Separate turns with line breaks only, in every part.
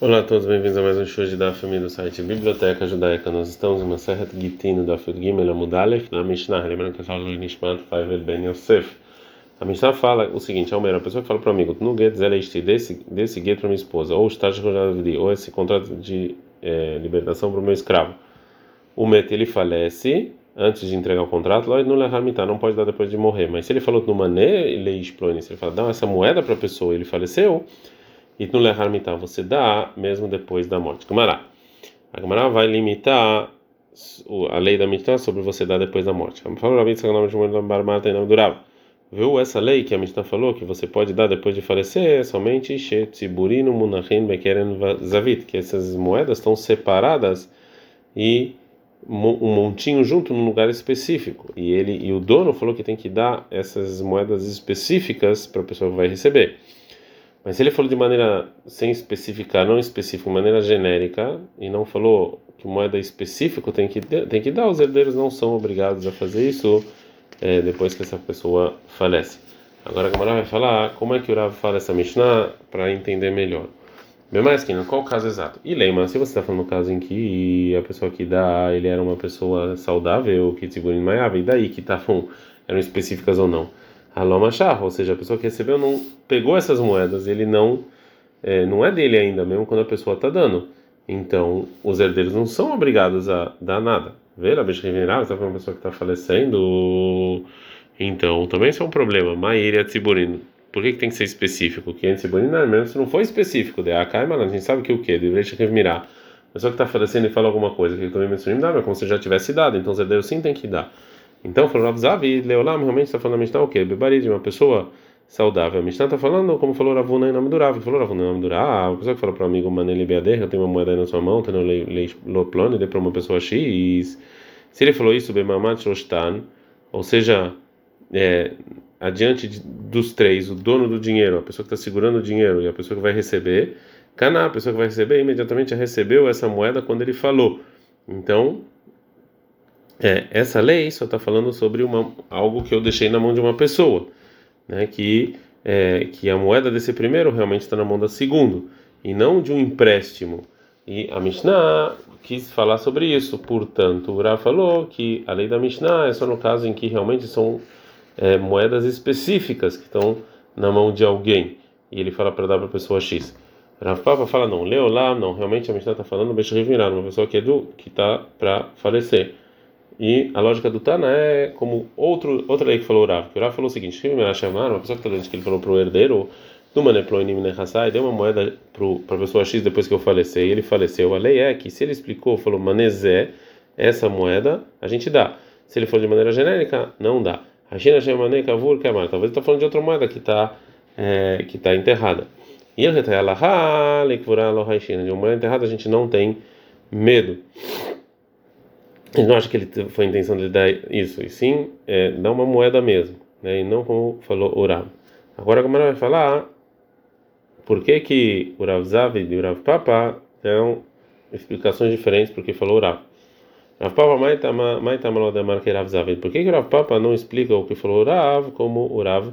Olá a todos, bem-vindos a mais um show da família do site Biblioteca Judaica. Nós estamos em uma serra de Gitino da Gimel Amudalef, na Mishnah. Lembrando que é só o Nishmat Faivel Ben Yosef. A Mishnah fala o seguinte: Almeida, a pessoa que fala para o amigo, no get zelesti, desse, desse get para minha esposa, ou estágio ou esse contrato de é, libertação para o meu escravo. O met ele falece antes de entregar o contrato, lá não lehamita, não pode dar depois de morrer. Mas se ele falou no mané, ele explode, se ele fala, dá essa moeda para a pessoa, ele faleceu e no leharmitá você dá mesmo depois da morte. Gamará. A Gamará vai limitar a lei da Mishnah sobre você dar depois da morte. Falou e não. Viu essa lei que a Mishnah falou que você pode dar depois de falecer somente Shetziburino Munachin Bekeren Zavit, que essas moedas estão separadas e um montinho junto num lugar específico. E ele e o dono falou que tem que dar essas moedas específicas para a pessoa que vai receber. Mas se ele falou de maneira sem especificar, não específica, maneira genérica, e não falou que moeda específica tem que tem que dar, os herdeiros não são obrigados a fazer isso é, depois que essa pessoa falece. Agora a Gamara vai falar como é que o Rav fala essa Mishnah para entender melhor. Bem mais que qual o caso exato? E lembra, se você está falando no caso em que a pessoa que dá, ele era uma pessoa saudável, que segura em e daí que tá eram específicas ou não? Halomachar, ou seja, a pessoa que recebeu não pegou essas moedas, ele não é, não é dele ainda, mesmo quando a pessoa está dando. Então, os herdeiros não são obrigados a dar nada. Ver a bicha venerável, sabe uma pessoa que está falecendo? Então, também isso é um problema. Maíra Tziburino. Por que, que tem que ser específico? Que é Tziburino, mesmo se não foi específico. De Akaima, a gente sabe que o que? De Mirar. A pessoa que está falecendo e fala alguma coisa que também mencionei, dá, mas como se já tivesse dado. Então, os herdeiros sim tem que dar. Então, falou Rav Zavi, Leolam realmente está falando a Mishnah o quê? Bebarid, de uma pessoa saudável. A Mishnah está falando, como falou Ravuna em nome do Rav, falou Ravuna em nome do Rav, a pessoa que falou para o amigo Maneli Beader, eu tenho uma moeda aí na sua mão, tenho Loplone, dê para uma pessoa X. Se ele falou isso, Bemamat Shostan, ou seja, é, adiante dos três, o dono do dinheiro, a pessoa que está segurando o dinheiro e a pessoa que vai receber, Caná, a pessoa que vai receber, imediatamente recebeu essa moeda quando ele falou. Então, é, essa lei só está falando sobre uma, algo que eu deixei na mão de uma pessoa, né? Que é, que a moeda desse primeiro realmente está na mão da segundo e não de um empréstimo. E a Mishnah quis falar sobre isso. Portanto, o Ura falou que a lei da Mishnah é só no caso em que realmente são é, moedas específicas que estão na mão de alguém e ele fala para dar para a pessoa X. Rav Papa fala não, lá não, realmente a Mishnah está falando Beshriv Mirar, uma pessoa que é do que está para falecer. E a lógica do Tana é como outro, outra lei que falou o Rav. O Rav falou o seguinte: chamar, uma pessoa que está que ele falou para o herdeiro, no Maneploinim Nehassai, deu uma moeda para a pessoa X depois que eu faleci, e ele faleceu. A lei é que se ele explicou, falou Manezé, essa moeda, a gente dá. Se ele for de maneira genérica, não dá. Hashina Shemane Kavur Kamar. Talvez ele está falando de outra moeda que está é, que tá enterrada. E ele está de uma moeda enterrada a gente não tem medo. Ele não acha que ele foi a intenção de dar isso, e sim é, dar uma moeda mesmo, né? e não como falou o Rav. Agora, como ela vai falar, por que, que o Rav Zavid e o Rav Papa dão explicações diferentes porque falou o Rav. Papa mais tamalodemar que Rav Zavid. Por que, que o Rav Papa não explica o que falou o Rav como o Rav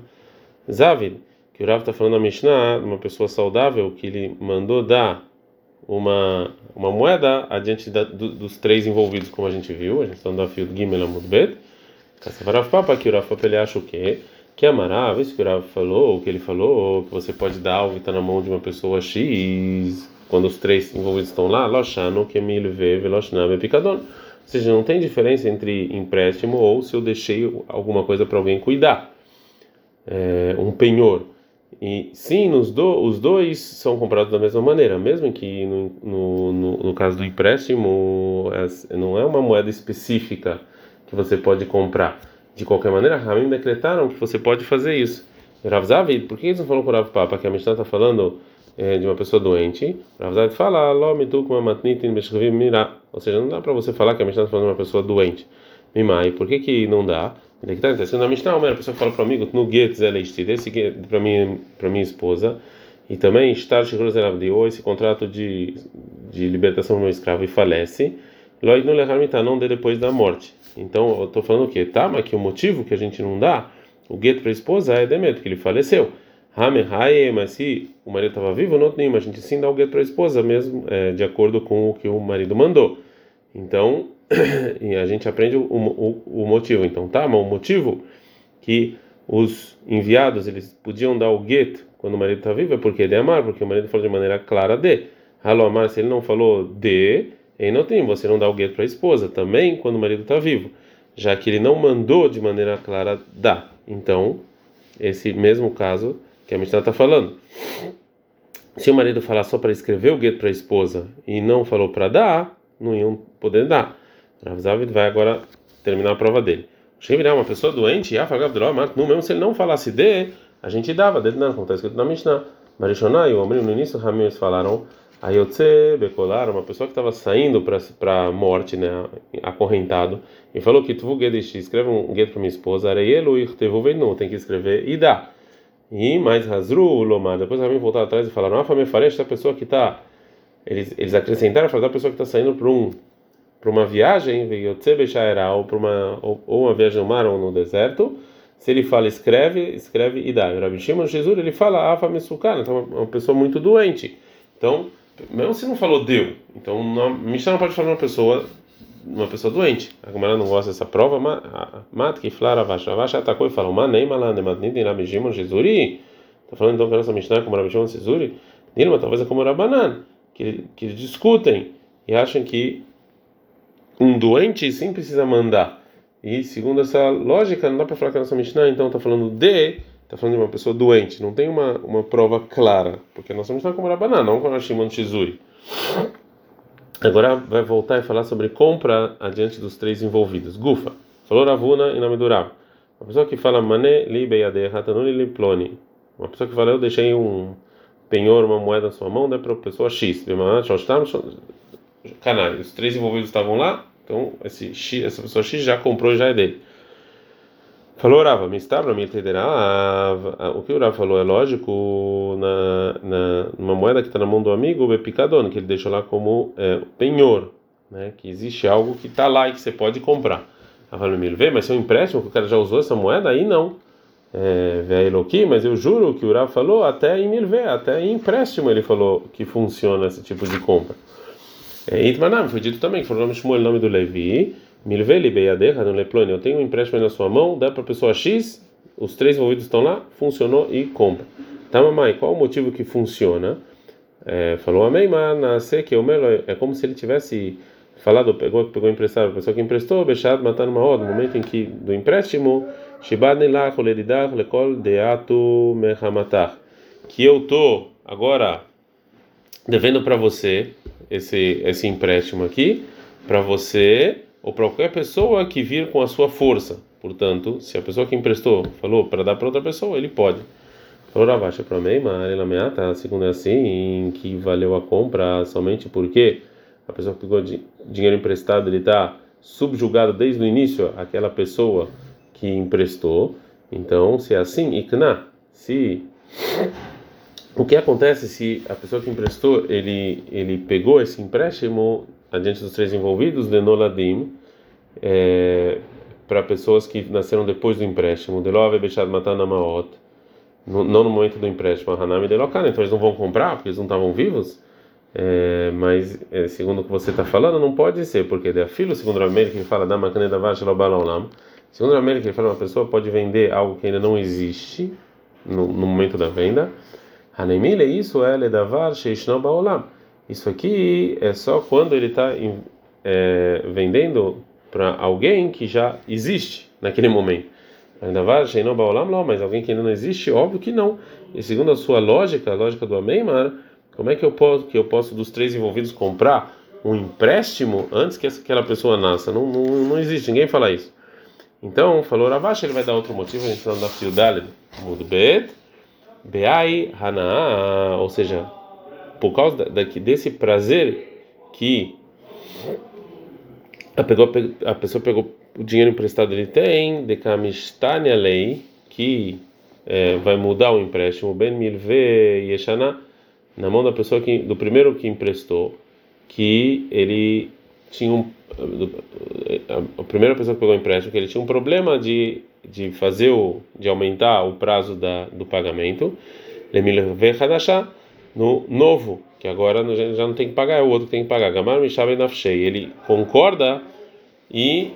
Zavid? Que o Rav está falando na Mishnah, uma pessoa saudável que ele mandou dar uma uma moeda adiante da, do, dos três envolvidos, como a gente viu, a gente está no fio Gimel Amudbet. Rav Papa, que o Papa ele acha o quê? Que amará, isso que o Rav falou, o que ele falou, que você pode dar algo que está na mão de uma pessoa X, quando os três envolvidos estão lá, Loshano, que Emil Veve, Loshname, Picadon. Ou seja, não tem diferença entre empréstimo ou se eu deixei alguma coisa para alguém cuidar. É, um penhor. E sim, do, os dois são comprados da mesma maneira, mesmo que no, no, no, no caso do empréstimo não é uma moeda específica que você pode comprar. De qualquer maneira, Ramim decretaram que você pode fazer isso. Rav Zavid, por que eles não falam com o Rav Papa? Que a Mishnah está falando é, de uma pessoa doente. Rav Zavid fala, Ou seja, não dá para você falar que a Mishnah está falando de uma pessoa doente. Mimai, por que, que não dá? Está na Mishnah, a pessoa fala para o amigo, no get zelestir, esse para minha para minha esposa, e também estar ou esse contrato de de libertação do meu escravo e falece, loid no leharmita não dê depois da morte. Então eu estou falando o quê? Tá, mas que o motivo que a gente não dá o get para a esposa é demeto que ele faleceu. Hamehaye, mas se o marido estava vivo, não tem, a gente sim dá o gueto para a esposa mesmo, é, de acordo com o que o marido mandou. Então, a gente aprende o, o, o motivo. Então, tá, mas o motivo que os enviados eles podiam dar o gueto quando o marido está vivo é porque ele é amar, porque o marido falou de maneira clara de. Halo amar, se ele não falou de, ele não tem, você não dá o gueto para a esposa, também quando o marido está vivo, já que ele não mandou de maneira clara dá. Então, esse mesmo caso que a Mishnah está falando. Se o marido falar só para escrever o gueto para a esposa e não falou para dar, não iam poder dar. Rav Zavid vai agora terminar a prova dele. Shemirá, uma pessoa doente, no mesmo se ele não falasse de, a gente dava, não, como está escrito na Mishnah. Marishonah e o Omrim, no início, Ramires falaram, Ayotze Bekolar, uma pessoa que estava saindo para a morte, né, acorrentado, e falou que tu escreve um gueto para minha esposa, Areielu não tem que escrever e dá. E mais Hazru Lomar. Depois ela voltar atrás e falaram: Ah, Famefaresh, essa pessoa que está. Eles, eles acrescentaram a pessoa que está saindo para um para uma viagem, ou para uma ou, uma viagem no mar ou no deserto, se ele fala escreve, escreve e dá. Rabi Shimon Jesus ele fala afa mesukana, então é uma pessoa muito doente. Então, mesmo se não falou deu, então não, Mishnah não pode falar uma pessoa uma pessoa doente. A Gemara não gosta dessa prova, mata que flara vacha. Vacha atacou e falou: Manei malande matnin Rabi Shimon Jezuri. Está falando então que essa Mishnah é como Rabi Shimon Jezuri? Dilma, talvez é como Rabanan, que, que discutem e acham que um doente sim precisa mandar. E segundo essa lógica, não dá para falar que a nossa Mishnah então está falando de, está falando de uma pessoa doente. Não tem uma, uma prova clara, porque a nossa Mishnah é como Rabanan, não como Shimon Jezuri. Agora vai voltar e falar sobre compra adiante dos três envolvidos. Gufa, falou Ravuna e Rav. Uma pessoa que fala Mané li beyade hatanuni li ploni. Uma pessoa que fala eu deixei um penhor, uma moeda na sua mão, dá para a pessoa X. Canal. Os três envolvidos estavam lá, então esse X, essa pessoa X já comprou já é dele. Falou Rava, me está para me entender. O que o Rava falou é lógico na, na numa moeda que está na mão do amigo, o picadona, que ele deixou lá como é, penhor, né? Que existe algo que está lá e que você pode comprar. Rava me vê, mas se é um empréstimo que o cara já usou essa moeda, aí não. É, aqui, mas eu juro que o Rava falou até em milvê, até em empréstimo ele falou que funciona esse tipo de compra. É, Itmanam, foi dito também que foi o Shmuel, o nome do Levi. Milveli beyadecha no leplone. Eu tenho um empréstimo na sua mão, dá para a pessoa X, os três envolvidos estão lá, funcionou e compra. Tá, mamãe, qual o motivo que funciona? É, falou amém, mas que o melo é como se ele tivesse falado, pegou, pegou emprestado, a pessoa que emprestou, bechado, matando uma hora, no momento em que do empréstimo, shibad nilach, oleridach, lekol deatu mehamatach, que eu tô agora devendo para você esse esse empréstimo aqui, para você ou para qualquer pessoa que vir com a sua força. Portanto, se a pessoa que emprestou falou para dar para outra pessoa, ele pode. Falou Ravacha para mim, mas ela meata, segundo é assim, que valeu a compra somente porque a pessoa que pegou dinheiro emprestado, ele está subjugado desde o início àquela pessoa que emprestou. Então, se é assim, ikna, se o que acontece se a pessoa que emprestou, ele ele pegou esse empréstimo adiante dos três envolvidos, Lenoladim, é, para pessoas que nasceram depois do empréstimo, Delove Bechad Matanamaot, não no momento do empréstimo, Hanami Delokan, então eles não vão comprar porque eles não estavam vivos. É, mas é, segundo o que você está falando, não pode ser, porque é filho, segundo o América, que fala da máquina da vacha. Segundo o América, ele fala uma pessoa pode vender algo que ainda não existe no, no momento da venda. Hanemile, isso é ledavar sheishno baolam isso aqui é só quando ele está é, vendendo para alguém que já existe naquele momento. Ainda vai, mas alguém que ainda não existe, óbvio que não. E segundo a sua lógica, a lógica do Ameimar, como é que eu posso, que eu posso dos três envolvidos comprar um empréstimo antes que aquela pessoa nasça? Não, não, não existe, ninguém fala isso. Então, falou Ravash, ele vai dar outro motivo, a gente está na Fiudalid, Mudbet, Beai Hana, ou seja, por causa da, desse prazer que a, pegou, a pessoa pegou o dinheiro emprestado ele tem, de kamistania lei, que é, vai mudar o empréstimo, ben milve yeshana, na mão da pessoa que, do primeiro que emprestou, que ele tinha um, a primeira pessoa que pegou o empréstimo, que ele tinha um problema de de fazer o de aumentar o prazo da, do pagamento, no novo, que agora já não tem que pagar, é o outro que tem que pagar. Gamar ele concorda e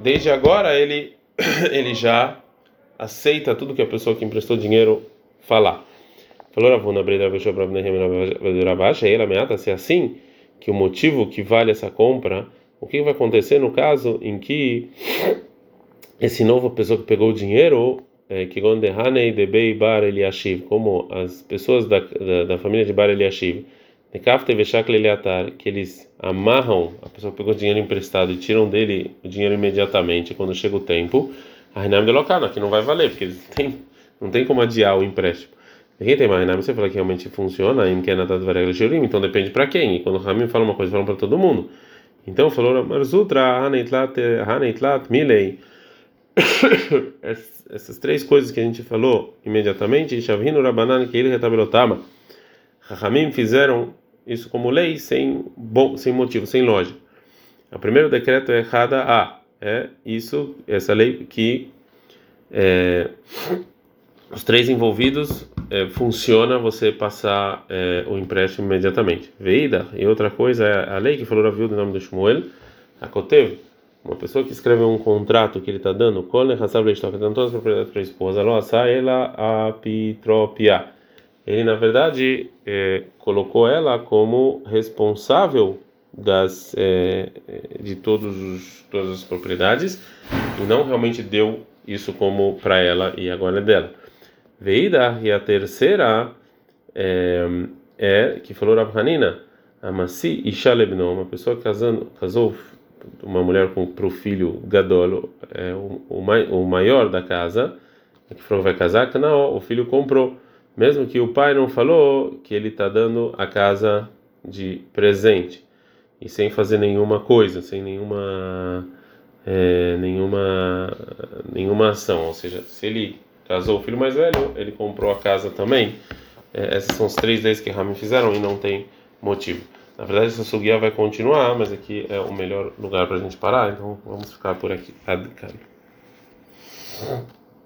desde agora ele ele já aceita tudo que a pessoa que emprestou dinheiro falar. Falou Ravuna ela ameaça se assim que o motivo que vale essa compra, o que vai acontecer no caso em que esse novo pessoa que pegou o dinheiro, é, que Gondehane de Bei Bar Eliashiv, como as pessoas da, da, da família de Bar Eliashiv, que eles amarram a pessoa que pegou o dinheiro emprestado e tiram dele o dinheiro imediatamente quando chega o tempo, a Renam de Locana, que não vai valer, porque eles têm, não tem como adiar o empréstimo. Aqui tem mais você fala que realmente funciona, então depende para quem. E quando o Ramim fala uma coisa, falam para todo mundo. Então falou Marzutra, Haneitlat, Milei. Essas três coisas que a gente falou imediatamente, Shavino Rabanan, que ele retabelotama. Ramim fizeram isso como lei sem bom, sem motivo, sem lógica. O primeiro decreto é errada a é isso, essa lei que é, os três envolvidos é, funciona você passar é, o empréstimo imediatamente. Veida, e outra coisa é a lei que falou a viúva do nome do Shmuel, a Kotev, uma pessoa que escreve um contrato que ele está dando, Kol Hassab está dando todas as propriedades para a esposa, Loassá ela apitropia. Ele, na verdade, é, colocou ela como responsável das é, de todos os, todas as propriedades e não realmente deu isso como para ela e agora é dela. Veida e a terceira é, é que falou Rav Hanina, Amasi Shalebno, uma pessoa casando, casou uma mulher para o filho Gadolo, é, o, o, maior da casa, que falou vai casar, não, o filho comprou, mesmo que o pai não falou que ele está dando a casa de presente e sem fazer nenhuma coisa, sem nenhuma é, nenhuma nenhuma ação, ou seja, se ele casou o filho mais velho, ele comprou a casa também. É, essas são as três leis que Ramin fizeram e não tem motivo. Na verdade, essa suguia vai continuar, mas aqui é o melhor lugar para a gente parar, então vamos ficar por aqui. Adicano.